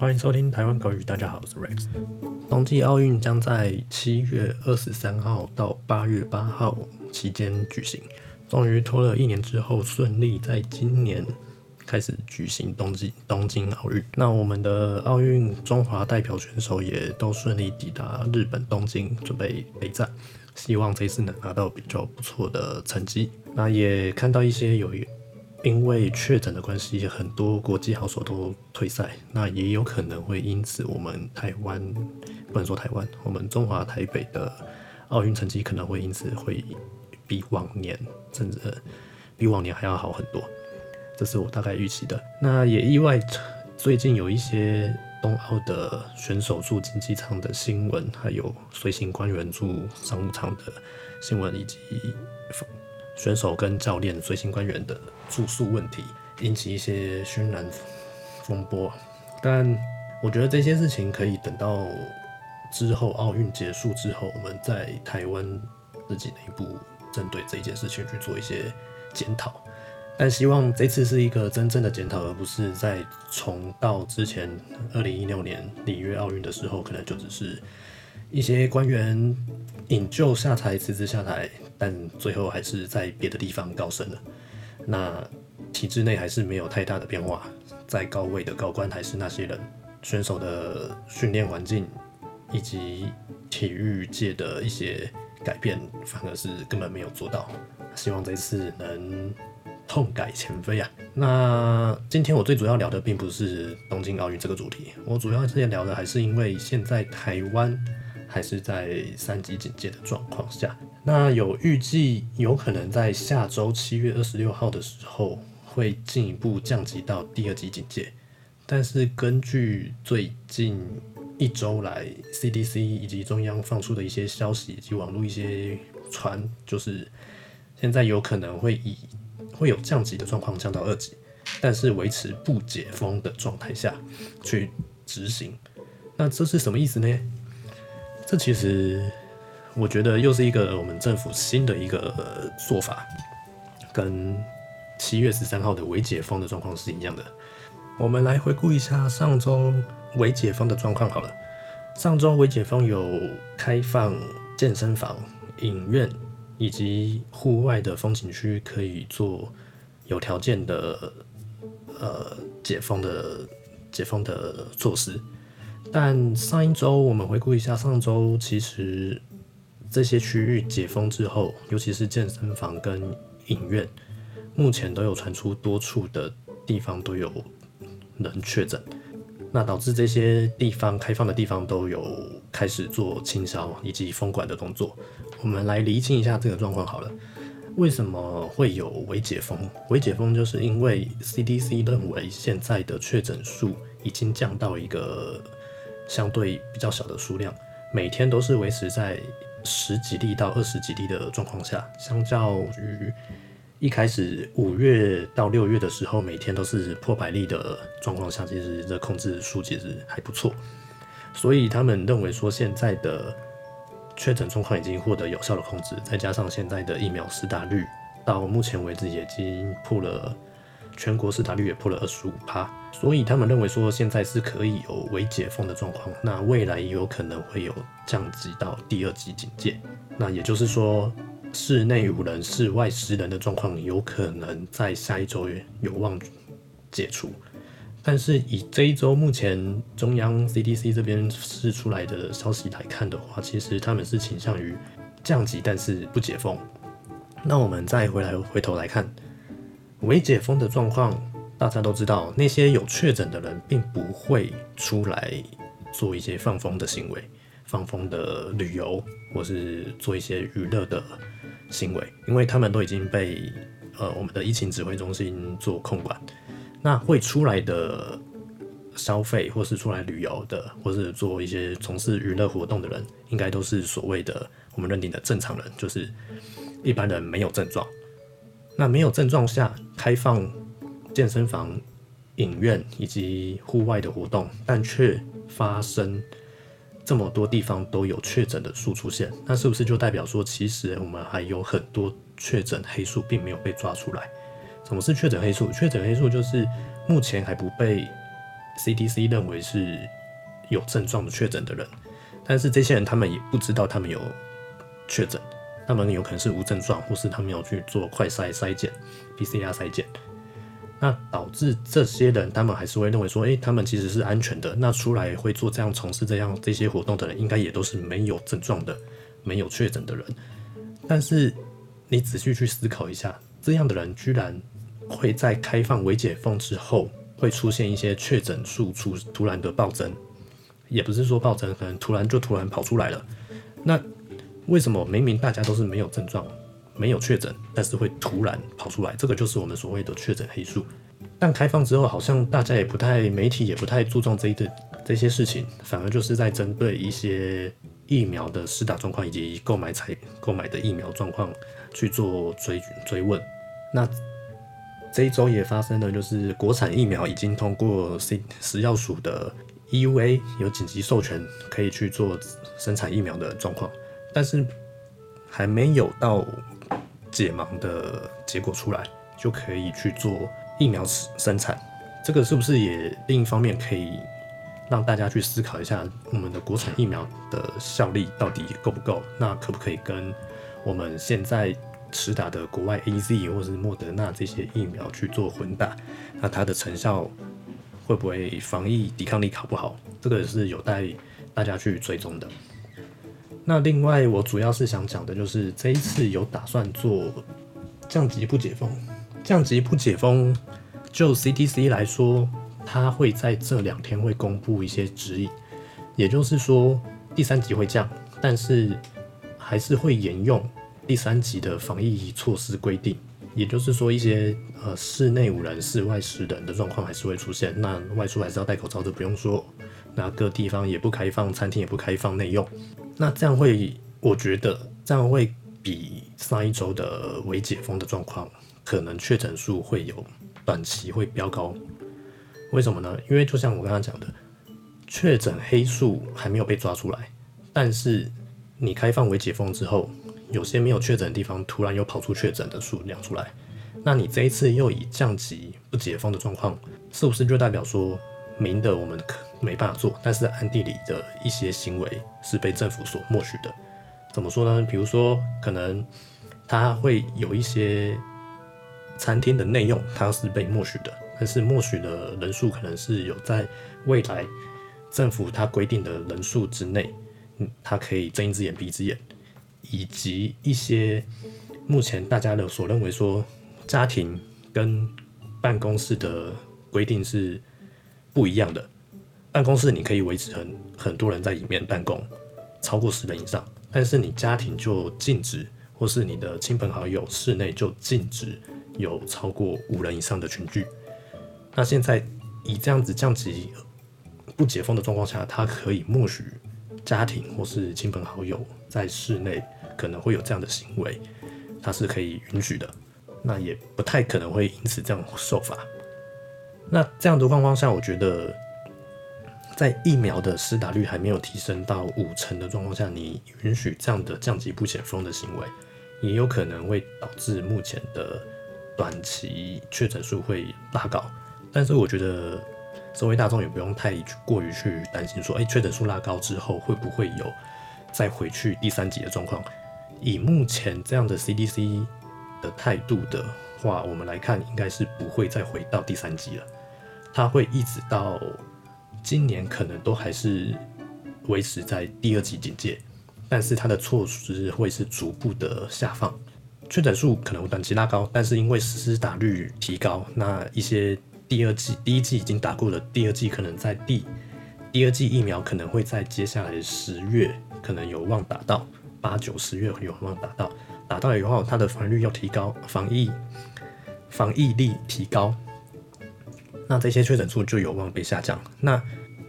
欢迎收听台湾口语。大家好，我是 Rex。冬季奥运将在七月二十三号到八月八号期间举行，终于拖了一年之后，顺利在今年开始举行冬季东京奥运。那我们的奥运中华代表选手也都顺利抵达日本东京，准备备战。希望这次能拿到比较不错的成绩。那也看到一些有因为确诊的关系，很多国际好手都退赛。那也有可能会因此，我们台湾不能说台湾，我们中华台北的奥运成绩可能会因此会比往年甚至比往年还要好很多。这是我大概预期的。那也意外，最近有一些。冬奥的选手住经济舱的新闻，还有随行官员住商务舱的新闻，以及选手跟教练、随行官员的住宿问题，引起一些轩然风波。但我觉得这些事情可以等到之后奥运结束之后，我们在台湾自己内部针对这件事情去做一些检讨。但希望这次是一个真正的检讨，而不是在重到之前二零一六年里约奥运的时候，可能就只是一些官员引咎下台、辞职下台，但最后还是在别的地方高升了。那体制内还是没有太大的变化，在高位的高官还是那些人，选手的训练环境以及体育界的一些改变，反而是根本没有做到。希望这次能。痛改前非啊！那今天我最主要聊的并不是东京奥运这个主题，我主要之前聊的还是因为现在台湾还是在三级警戒的状况下，那有预计有可能在下周七月二十六号的时候会进一步降级到第二级警戒，但是根据最近一周来 CDC 以及中央放出的一些消息以及网络一些传，就是现在有可能会以会有降级的状况，降到二级，但是维持不解封的状态下去执行。那这是什么意思呢？这其实我觉得又是一个我们政府新的一个做法，跟七月十三号的微解封的状况是一样的。我们来回顾一下上周微解封的状况好了。上周微解封有开放健身房、影院。以及户外的风景区可以做有条件的呃解封的解封的措施，但上一周我们回顾一下，上周其实这些区域解封之后，尤其是健身房跟影院，目前都有传出多处的地方都有人确诊，那导致这些地方开放的地方都有开始做清消以及封管的动作。我们来厘清一下这个状况好了，为什么会有微解封？微解封就是因为 CDC 认为现在的确诊数已经降到一个相对比较小的数量，每天都是维持在十几例到二十几例的状况下，相较于一开始五月到六月的时候，每天都是破百例的状况下，其实这控制数其实还不错，所以他们认为说现在的。确诊状况已经获得有效的控制，再加上现在的疫苗施打率到目前为止已经破了全国市打率也破了二十五趴，所以他们认为说现在是可以有微解封的状况，那未来也有可能会有降级到第二级警戒，那也就是说室内五人、室外十人的状况有可能在下一周有望解除。但是以这一周目前中央 CDC 这边释出来的消息来看的话，其实他们是倾向于降级，但是不解封。那我们再回来回头来看，未解封的状况，大家都知道，那些有确诊的人并不会出来做一些放风的行为，放风的旅游，或是做一些娱乐的行为，因为他们都已经被呃我们的疫情指挥中心做控管。那会出来的消费，或是出来旅游的，或是做一些从事娱乐活动的人，应该都是所谓的我们认定的正常人，就是一般人没有症状。那没有症状下开放健身房、影院以及户外的活动，但却发生这么多地方都有确诊的数出现，那是不是就代表说，其实我们还有很多确诊黑数并没有被抓出来？什么是确诊黑数？确诊黑数就是目前还不被 CDC 认为是有症状的确诊的人，但是这些人他们也不知道他们有确诊，他们有可能是无症状，或是他们有去做快筛筛检、PCR 筛检，那导致这些人他们还是会认为说，诶，他们其实是安全的。那出来会做这样从事这样这些活动的人，应该也都是没有症状的、没有确诊的人。但是你仔细去思考一下，这样的人居然会在开放微解封之后，会出现一些确诊数出突然的暴增，也不是说暴增，可能突然就突然跑出来了。那为什么明明大家都是没有症状、没有确诊，但是会突然跑出来？这个就是我们所谓的确诊黑数。但开放之后，好像大家也不太，媒体也不太注重这一的这些事情，反而就是在针对一些。疫苗的施打状况以及购买采购买的疫苗状况去做追追问。那这一周也发生了，就是国产疫苗已经通过 C 食药署的 EUA 有紧急授权，可以去做生产疫苗的状况，但是还没有到解盲的结果出来，就可以去做疫苗生产。这个是不是也另一方面可以？让大家去思考一下，我们的国产疫苗的效力到底够不够？那可不可以跟我们现在持打的国外 A Z 或者是莫德纳这些疫苗去做混打？那它的成效会不会防疫抵抗力好不好？这个是有待大家去追踪的。那另外，我主要是想讲的就是这一次有打算做降级不解封，降级不解封，就 C D C 来说。他会在这两天会公布一些指引，也就是说第三级会降，但是还是会沿用第三级的防疫措施规定。也就是说，一些呃室内五人、室外十人的状况还是会出现。那外出还是要戴口罩，这不用说。那各地方也不开放，餐厅也不开放内用。那这样会，我觉得这样会比上一周的未解封的状况，可能确诊数会有短期会飙高。为什么呢？因为就像我刚刚讲的，确诊黑数还没有被抓出来，但是你开放为解封之后，有些没有确诊的地方突然又跑出确诊的数量出来，那你这一次又以降级不解封的状况，是不是就代表说明的我们可没办法做，但是暗地里的一些行为是被政府所默许的？怎么说呢？比如说，可能他会有一些餐厅的内用，它是被默许的。但是默许的人数可能是有在未来政府它规定的人数之内，嗯，它可以睁一只眼闭一只眼，以及一些目前大家的所认为说家庭跟办公室的规定是不一样的。办公室你可以维持很很多人在里面办公，超过十人以上，但是你家庭就禁止，或是你的亲朋好友室内就禁止有超过五人以上的群聚。那现在以这样子降级不解封的状况下，他可以默许家庭或是亲朋好友在室内可能会有这样的行为，他是可以允许的。那也不太可能会因此这样受罚。那这样的状况下，我觉得在疫苗的施打率还没有提升到五成的状况下，你允许这样的降级不解封的行为，也有可能会导致目前的短期确诊数会拉高。但是我觉得，社会大众也不用太过于去担心，说，哎，确诊数拉高之后会不会有再回去第三级的状况？以目前这样的 CDC 的态度的话，我们来看，应该是不会再回到第三级了。它会一直到今年，可能都还是维持在第二级警戒，但是它的措施会是逐步的下放，确诊数可能短期拉高，但是因为施打率提高，那一些。第二季，第一季已经打过了，第二季可能在第第二季疫苗可能会在接下来十月可能有望打到八九十月有望打到，打到以后它的防御率要提高，防疫防疫力提高，那这些确诊数就有望被下降。那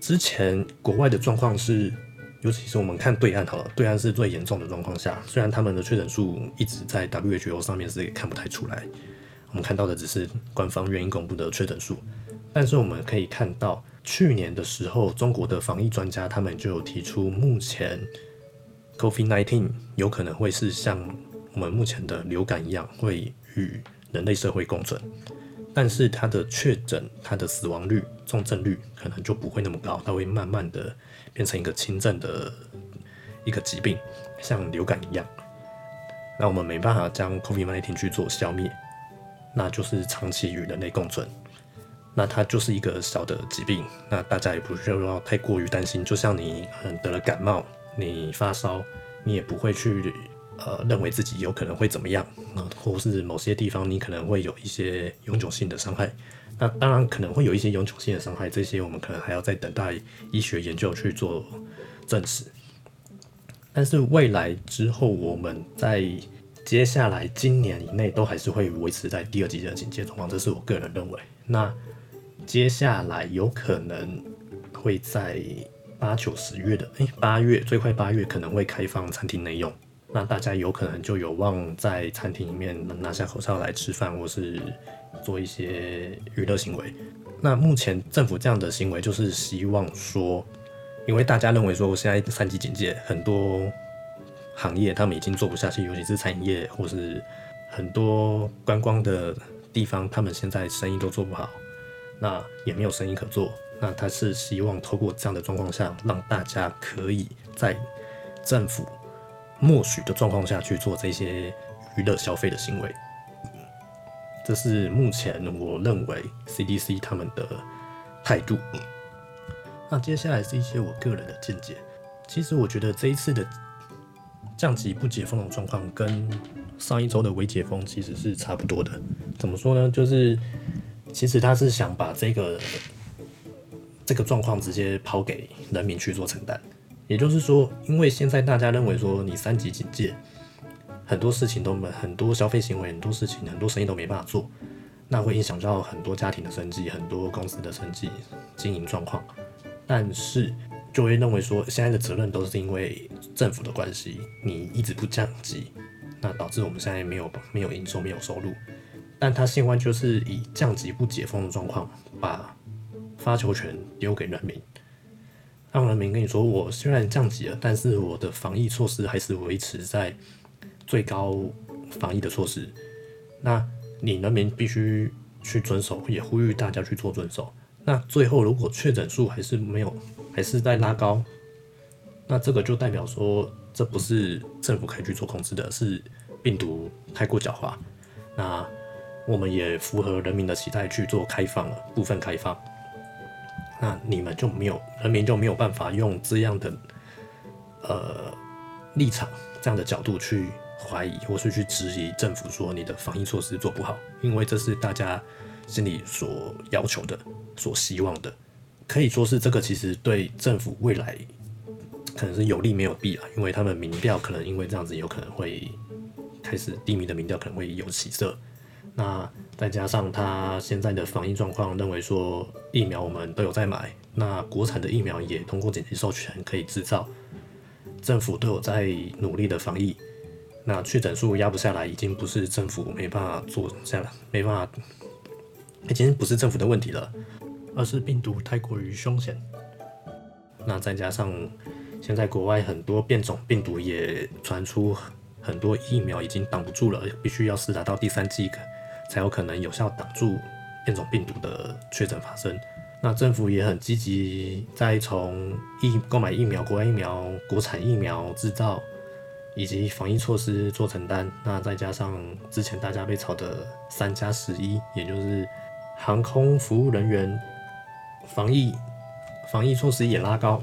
之前国外的状况是，尤其是我们看对岸好了，对岸是最严重的状况下，虽然他们的确诊数一直在 WHO 上面是看不太出来。我们看到的只是官方愿意公布的确诊数，但是我们可以看到，去年的时候，中国的防疫专家他们就有提出，目前 COVID-19 有可能会是像我们目前的流感一样，会与人类社会共存。但是它的确诊、它的死亡率、重症率可能就不会那么高，它会慢慢的变成一个轻症的一个疾病，像流感一样。那我们没办法将 COVID-19 去做消灭，那就是长期与人类共存。那它就是一个小的疾病，那大家也不需要太过于担心。就像你嗯得了感冒，你发烧，你也不会去呃认为自己有可能会怎么样，啊，或是某些地方你可能会有一些永久性的伤害。那当然可能会有一些永久性的伤害，这些我们可能还要再等待医学研究去做证实。但是未来之后，我们在接下来今年以内都还是会维持在第二级的警戒状况，这是我个人认为。那接下来有可能会在八九十月的，诶，八月最快八月可能会开放餐厅内用，那大家有可能就有望在餐厅里面拿下口罩来吃饭，或是做一些娱乐行为。那目前政府这样的行为就是希望说，因为大家认为说现在三级警戒，很多行业他们已经做不下去，尤其是餐饮业或是很多观光的地方，他们现在生意都做不好。那也没有生意可做，那他是希望透过这样的状况下，让大家可以在政府默许的状况下去做这些娱乐消费的行为。这是目前我认为 CDC 他们的态度。那接下来是一些我个人的见解。其实我觉得这一次的降级不解封的状况，跟上一周的微解封其实是差不多的。怎么说呢？就是。其实他是想把这个这个状况直接抛给人民去做承担，也就是说，因为现在大家认为说你三级警戒，很多事情都没，很多消费行为，很多事情，很多生意都没办法做，那会影响到很多家庭的生计，很多公司的生计经营状况。但是就会认为说，现在的责任都是因为政府的关系，你一直不降级，那导致我们现在没有没有营收，没有收入。但他现在就是以降级不解封的状况，把发球权丢给人民，让人民跟你说：我虽然降级了，但是我的防疫措施还是维持在最高防疫的措施。那你人民必须去遵守，也呼吁大家去做遵守。那最后如果确诊数还是没有，还是在拉高，那这个就代表说，这不是政府可以去做控制的，是病毒太过狡猾。那我们也符合人民的期待去做开放了，部分开放，那你们就没有人民就没有办法用这样的呃立场、这样的角度去怀疑或是去质疑政府说你的防疫措施做不好，因为这是大家心里所要求的、所希望的，可以说是这个其实对政府未来可能是有利没有弊啊，因为他们民调可能因为这样子有可能会开始低迷的民调可能会有起色。那再加上他现在的防疫状况，认为说疫苗我们都有在买，那国产的疫苗也通过紧急授权可以制造，政府都有在努力的防疫，那确诊数压不下来，已经不是政府没办法做下来，没办法，已经不是政府的问题了，而是病毒太过于凶险。那再加上现在国外很多变种病毒也传出，很多疫苗已经挡不住了，必须要试达到第三剂。才有可能有效挡住变种病毒的确诊发生。那政府也很积极，在从疫购买疫苗、国外疫苗、国产疫苗制造以及防疫措施做承担。那再加上之前大家被炒的三加十一，也就是航空服务人员防疫防疫措施也拉高。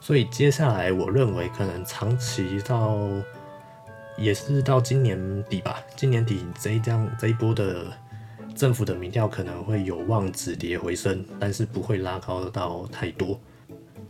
所以接下来我认为可能长期到。也是到今年底吧，今年底这一张这一波的政府的民调可能会有望止跌回升，但是不会拉高到太多。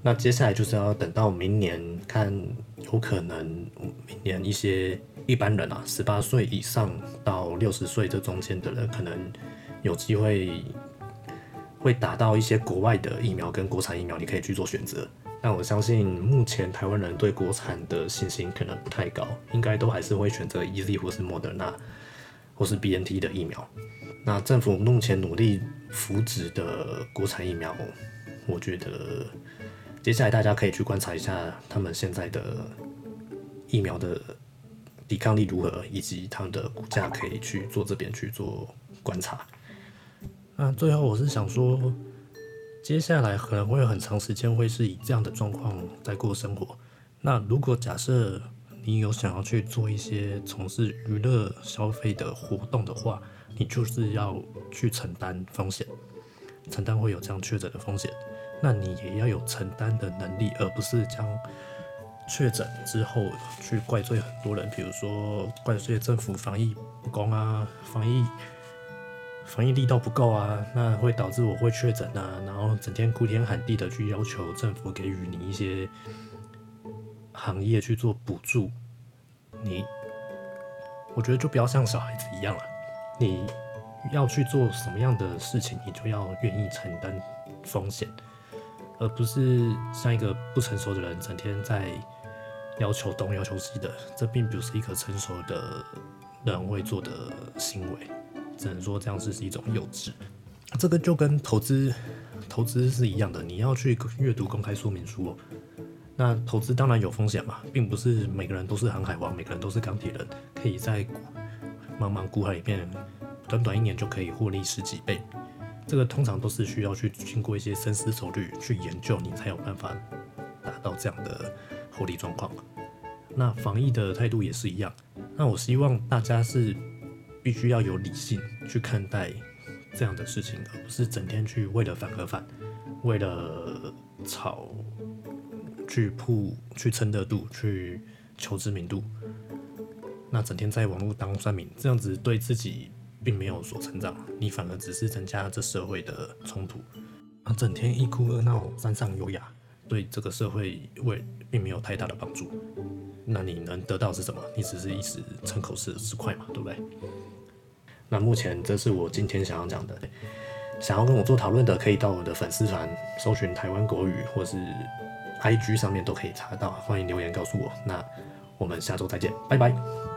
那接下来就是要等到明年看，有可能明年一些一般人啊，十八岁以上到六十岁这中间的人，可能有机会会打到一些国外的疫苗跟国产疫苗，你可以去做选择。但我相信，目前台湾人对国产的信心可能不太高，应该都还是会选择 E Z 或是莫德纳或是 B N T 的疫苗。那政府目前努力扶植的国产疫苗，我觉得接下来大家可以去观察一下他们现在的疫苗的抵抗力如何，以及他们的股价可以去做这边去做观察。那最后我是想说，接下来可能会有很长时间会是以这样的状况在过生活。那如果假设你有想要去做一些从事娱乐消费的活动的话，你就是要去承担风险，承担会有这样确诊的风险。那你也要有承担的能力，而不是将确诊之后去怪罪很多人，比如说怪罪政府防疫不公啊，防疫防疫力道不够啊，那会导致我会确诊啊，然后整天哭天喊地的去要求政府给予你一些行业去做补助，你我觉得就不要像小孩子一样了，你要去做什么样的事情，你就要愿意承担风险。而不是像一个不成熟的人，整天在要求东要求西的，这并不是一个成熟的人会做的行为，只能说这样是是一种幼稚。这个就跟投资投资是一样的，你要去阅读公开说明书。那投资当然有风险嘛，并不是每个人都是航海王，每个人都是钢铁人，可以在茫茫股海里面短短一年就可以获利十几倍。这个通常都是需要去经过一些深思熟虑去研究，你才有办法达到这样的获利状况。那防疫的态度也是一样。那我希望大家是必须要有理性去看待这样的事情，而不是整天去为了反而反，为了炒去铺去蹭热度去求知名度，那整天在网络当算命，这样子对自己。并没有所成长，你反而只是增加这社会的冲突。啊，整天一哭二闹三上优雅，对这个社会为并没有太大的帮助。那你能得到是什么？你只是一时逞口舌之快嘛，对不对？那目前这是我今天想要讲的。想要跟我做讨论的，可以到我的粉丝团搜寻台湾国语，或是 IG 上面都可以查到。欢迎留言告诉我。那我们下周再见，拜拜。